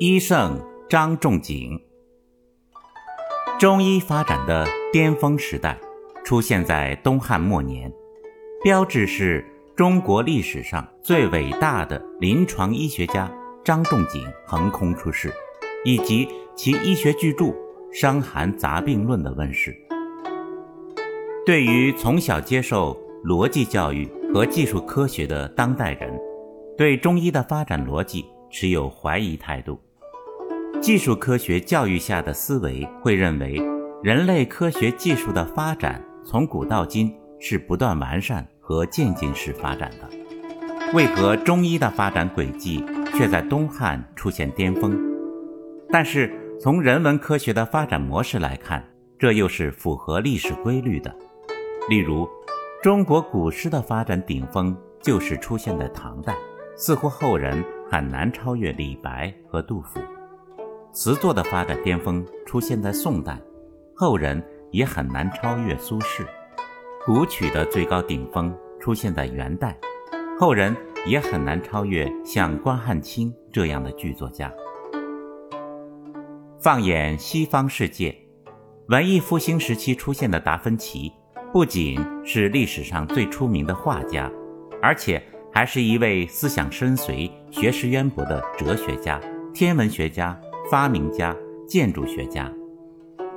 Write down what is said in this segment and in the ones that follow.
医圣张仲景，中医发展的巅峰时代出现在东汉末年，标志是中国历史上最伟大的临床医学家张仲景横空出世，以及其医学巨著《伤寒杂病论》的问世。对于从小接受逻辑教育和技术科学的当代人，对中医的发展逻辑持有怀疑态度。技术科学教育下的思维会认为，人类科学技术的发展从古到今是不断完善和渐进式发展的。为何中医的发展轨迹却在东汉出现巅峰？但是从人文科学的发展模式来看，这又是符合历史规律的。例如，中国古诗的发展顶峰就是出现在唐代，似乎后人很难超越李白和杜甫；词作的发展巅峰出现在宋代，后人也很难超越苏轼；古曲的最高顶峰出现在元代，后人也很难超越像关汉卿这样的剧作家。放眼西方世界，文艺复兴时期出现的达芬奇。不仅是历史上最出名的画家，而且还是一位思想深邃、学识渊博的哲学家、天文学家、发明家、建筑学家。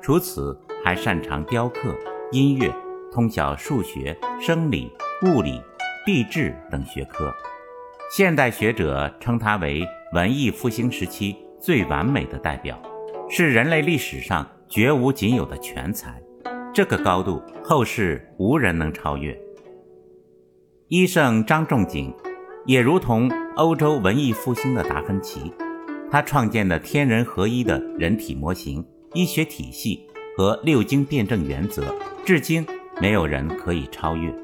除此，还擅长雕刻、音乐，通晓数学、生理、物理、地质等学科。现代学者称他为文艺复兴时期最完美的代表，是人类历史上绝无仅有的全才。这个高度，后世无人能超越。医圣张仲景，也如同欧洲文艺复兴的达芬奇，他创建的天人合一的人体模型、医学体系和六经辩证原则，至今没有人可以超越。《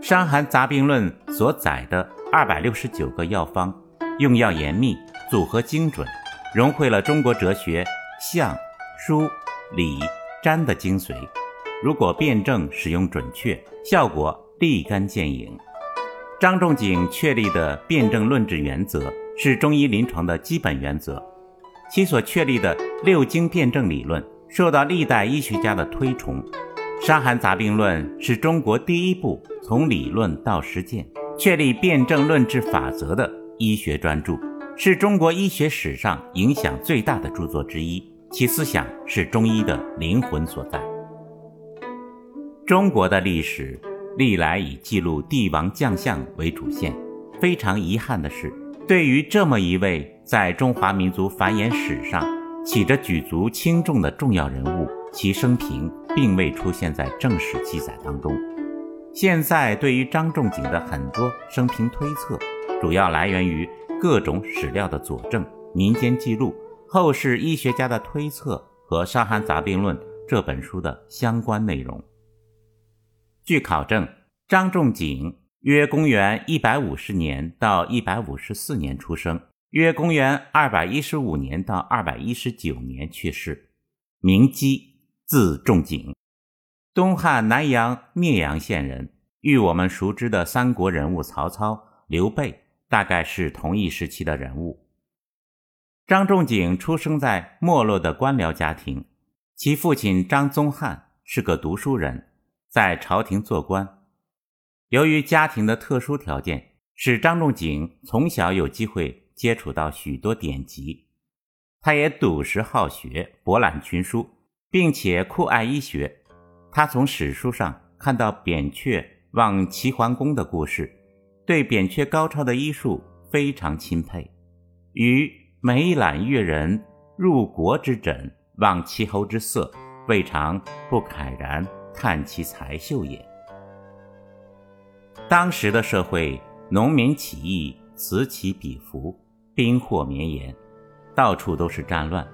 伤寒杂病论》所载的二百六十九个药方，用药严密，组合精准，融汇了中国哲学相、书、礼、占的精髓。如果辩证使用准确，效果立竿见影。张仲景确立的辩证论治原则是中医临床的基本原则，其所确立的六经辩证理论受到历代医学家的推崇。《伤寒杂病论》是中国第一部从理论到实践确立辩证论治法则的医学专著，是中国医学史上影响最大的著作之一。其思想是中医的灵魂所在。中国的历史历来以记录帝王将相为主线。非常遗憾的是，对于这么一位在中华民族繁衍史上起着举足轻重的重要人物，其生平并未出现在正史记载当中。现在对于张仲景的很多生平推测，主要来源于各种史料的佐证、民间记录、后世医学家的推测和《伤寒杂病论》这本书的相关内容。据考证，张仲景约公元一百五十年到一百五十四年出生，约公元二百一十五年到二百一十九年去世，名基，字仲景，东汉南阳灭阳县人，与我们熟知的三国人物曹操、刘备大概是同一时期的人物。张仲景出生在没落的官僚家庭，其父亲张宗翰是个读书人。在朝廷做官，由于家庭的特殊条件，使张仲景从小有机会接触到许多典籍。他也笃实好学，博览群书，并且酷爱医学。他从史书上看到扁鹊望齐桓公的故事，对扁鹊高超的医术非常钦佩。与眉览越人，入国之诊，望其侯之色，未尝不慨然。叹其才秀也。当时的社会，农民起义此起彼伏，兵祸绵延，到处都是战乱，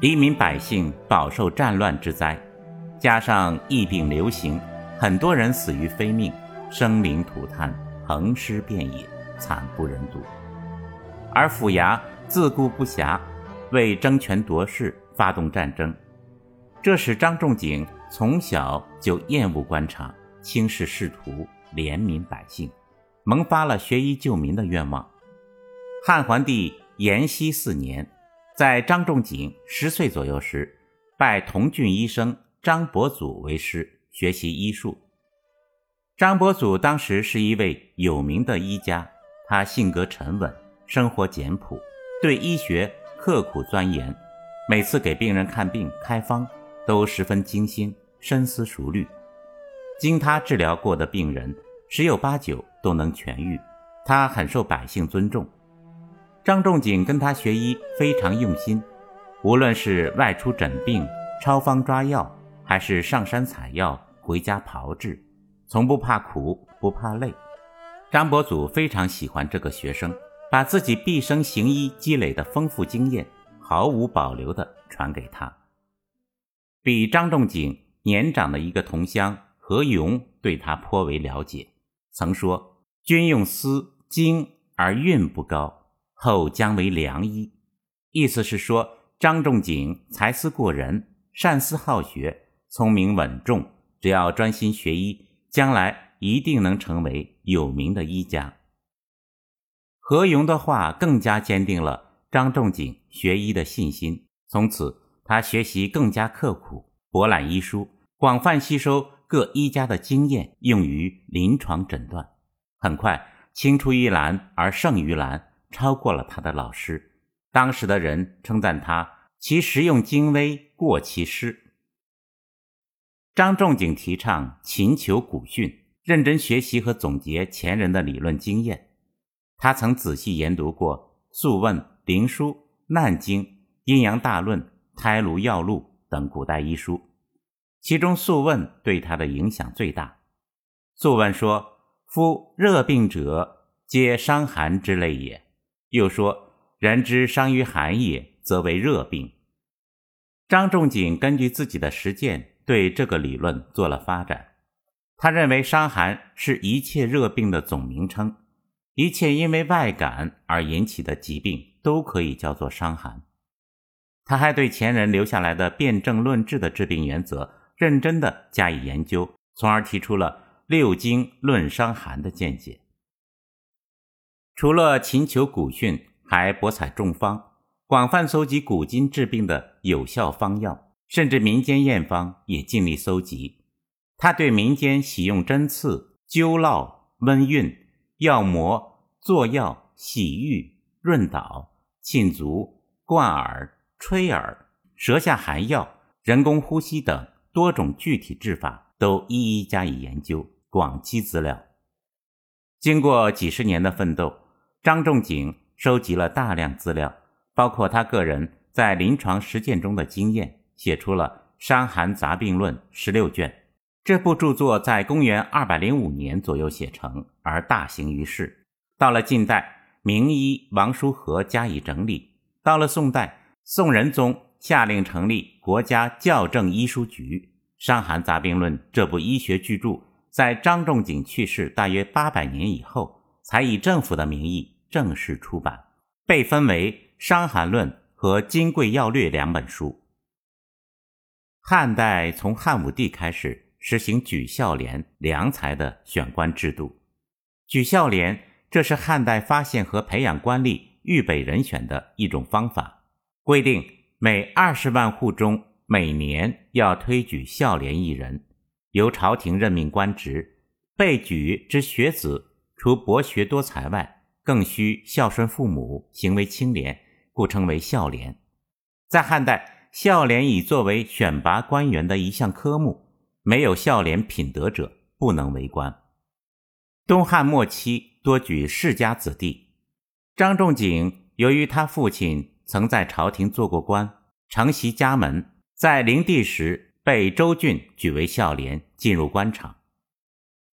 黎民百姓饱受战乱之灾，加上疫病流行，很多人死于非命，生灵涂炭，横尸遍野，惨不忍睹。而府衙自顾不暇，为争权夺势发动战争，这使张仲景。从小就厌恶官场，轻视仕途，怜悯百姓，萌发了学医救民的愿望。汉桓帝延熙四年，在张仲景十岁左右时，拜同郡医生张伯祖为师，学习医术。张伯祖当时是一位有名的医家，他性格沉稳，生活简朴，对医学刻苦钻研，每次给病人看病开方都十分精心、深思熟虑。经他治疗过的病人，十有八九都能痊愈，他很受百姓尊重。张仲景跟他学医非常用心，无论是外出诊病、抄方抓药，还是上山采药、回家炮制，从不怕苦，不怕累。张伯祖非常喜欢这个学生，把自己毕生行医积累的丰富经验毫无保留地传给他。比张仲景年长的一个同乡何勇对他颇为了解，曾说：“君用丝精而韵不高。”后将为良医，意思是说张仲景才思过人，善思好学，聪明稳重，只要专心学医，将来一定能成为有名的医家。何勇的话更加坚定了张仲景学医的信心。从此，他学习更加刻苦，博览医书，广泛吸收各医家的经验，用于临床诊断。很快，青出于蓝而胜于蓝。超过了他的老师，当时的人称赞他其实用精微过其师。张仲景提倡勤求古训，认真学习和总结前人的理论经验。他曾仔细研读过《素问》《灵书》《难经》《阴阳大论》《胎炉药录》等古代医书，其中《素问》对他的影响最大。《素问》说：“夫热病者，皆伤寒之类也。”又说：“人之伤于寒也，则为热病。”张仲景根据自己的实践，对这个理论做了发展。他认为伤寒是一切热病的总名称，一切因为外感而引起的疾病都可以叫做伤寒。他还对前人留下来的辨证论治的治病原则认真的加以研究，从而提出了六经论伤寒的见解。除了勤求古训，还博采众方，广泛搜集古今治病的有效方药，甚至民间验方也尽力搜集。他对民间喜用针刺、灸烙、温熨、药膜、做药、洗浴、润导、沁足、灌耳、吹耳、舌下含药、人工呼吸等多种具体治法，都一一加以研究，广积资料。经过几十年的奋斗。张仲景收集了大量资料，包括他个人在临床实践中的经验，写出了《伤寒杂病论》十六卷。这部著作在公元二百零五年左右写成，而大行于世。到了近代，名医王叔和加以整理。到了宋代，宋仁宗下令成立国家校正医书局。《伤寒杂病论》这部医学巨著，在张仲景去世大约八百年以后，才以政府的名义。正式出版，被分为《伤寒论》和《金匮要略》两本书。汉代从汉武帝开始实行举孝廉良才的选官制度。举孝廉，这是汉代发现和培养官吏预备人选的一种方法，规定每二十万户中每年要推举孝廉一人，由朝廷任命官职。被举之学子，除博学多才外，更需孝顺父母，行为清廉，故称为孝廉。在汉代，孝廉已作为选拔官员的一项科目，没有孝廉品德者不能为官。东汉末期多举世家子弟，张仲景由于他父亲曾在朝廷做过官，承袭家门，在灵帝时被周俊举为孝廉，进入官场。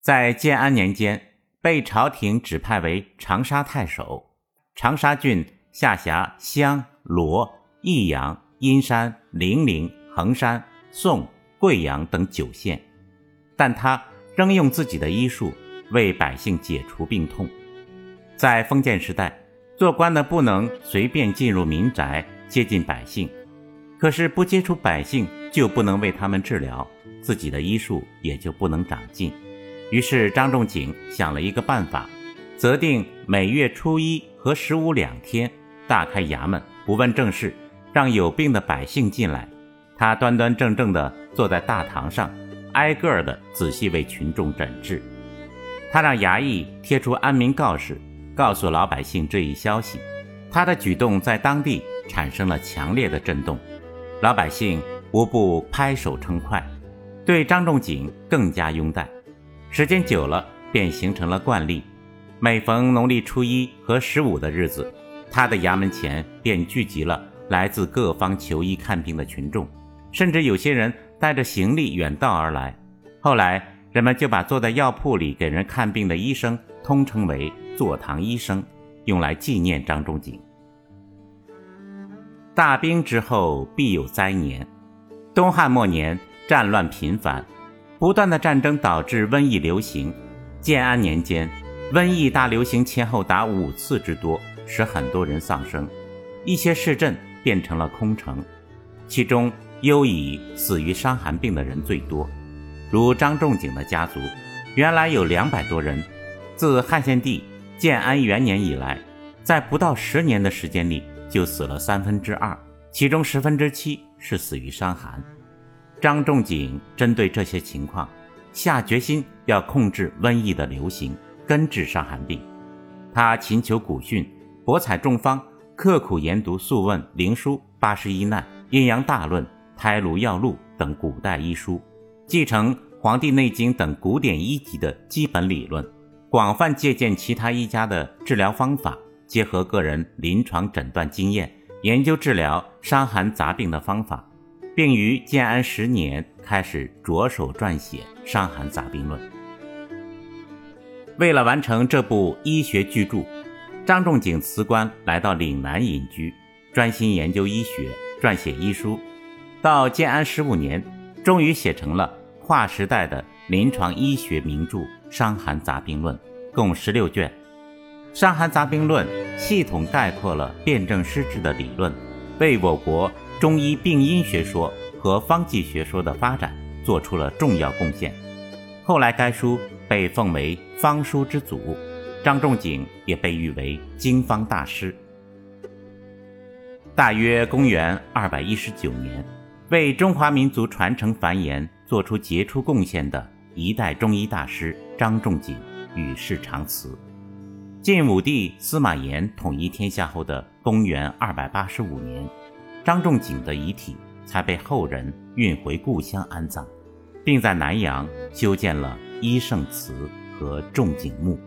在建安年间。被朝廷指派为长沙太守，长沙郡下辖襄、罗、益阳、阴山、零陵、衡山、宋、贵阳等九县，但他仍用自己的医术为百姓解除病痛。在封建时代，做官的不能随便进入民宅接近百姓，可是不接触百姓就不能为他们治疗，自己的医术也就不能长进。于是张仲景想了一个办法，择定每月初一和十五两天，大开衙门，不问政事，让有病的百姓进来，他端端正正地坐在大堂上，挨个儿的仔细为群众诊治。他让衙役贴出安民告示，告诉老百姓这一消息。他的举动在当地产生了强烈的震动，老百姓无不拍手称快，对张仲景更加拥戴。时间久了，便形成了惯例。每逢农历初一和十五的日子，他的衙门前便聚集了来自各方求医看病的群众，甚至有些人带着行李远道而来。后来，人们就把坐在药铺里给人看病的医生通称为“坐堂医生”。用来纪念张仲景。大兵之后必有灾年。东汉末年，战乱频繁，不断的战争导致瘟疫流行。建安年间，瘟疫大流行前后达五次之多，使很多人丧生，一些市镇变成了空城。其中，尤以死于伤寒病的人最多。如张仲景的家族，原来有两百多人，自汉献帝。建安元年以来，在不到十年的时间里，就死了三分之二，其中十分之七是死于伤寒。张仲景针对这些情况，下决心要控制瘟疫的流行，根治伤寒病。他勤求古训，博采众方，刻苦研读《素问》《灵书》《八十一难》《阴阳大论》《胎炉药录》等古代医书，继承《黄帝内经》等古典医籍的基本理论。广泛借鉴其他医家的治疗方法，结合个人临床诊断经验，研究治疗伤寒杂病的方法，并于建安十年开始着手撰写《伤寒杂病论》。为了完成这部医学巨著，张仲景辞官来到岭南隐居，专心研究医学，撰写医书。到建安十五年，终于写成了划时代的临床医学名著。《伤寒杂病论》共十六卷，《伤寒杂病论》系统概括了辨证施治的理论，为我国中医病因学说和方剂学说的发展做出了重要贡献。后来，该书被奉为方书之祖，张仲景也被誉为经方大师。大约公元二百一十九年，为中华民族传承繁衍做出杰出贡献的。一代中医大师张仲景与世长辞。晋武帝司马炎统一天下后的公元二百八十五年，张仲景的遗体才被后人运回故乡安葬，并在南阳修建了医圣祠和仲景墓。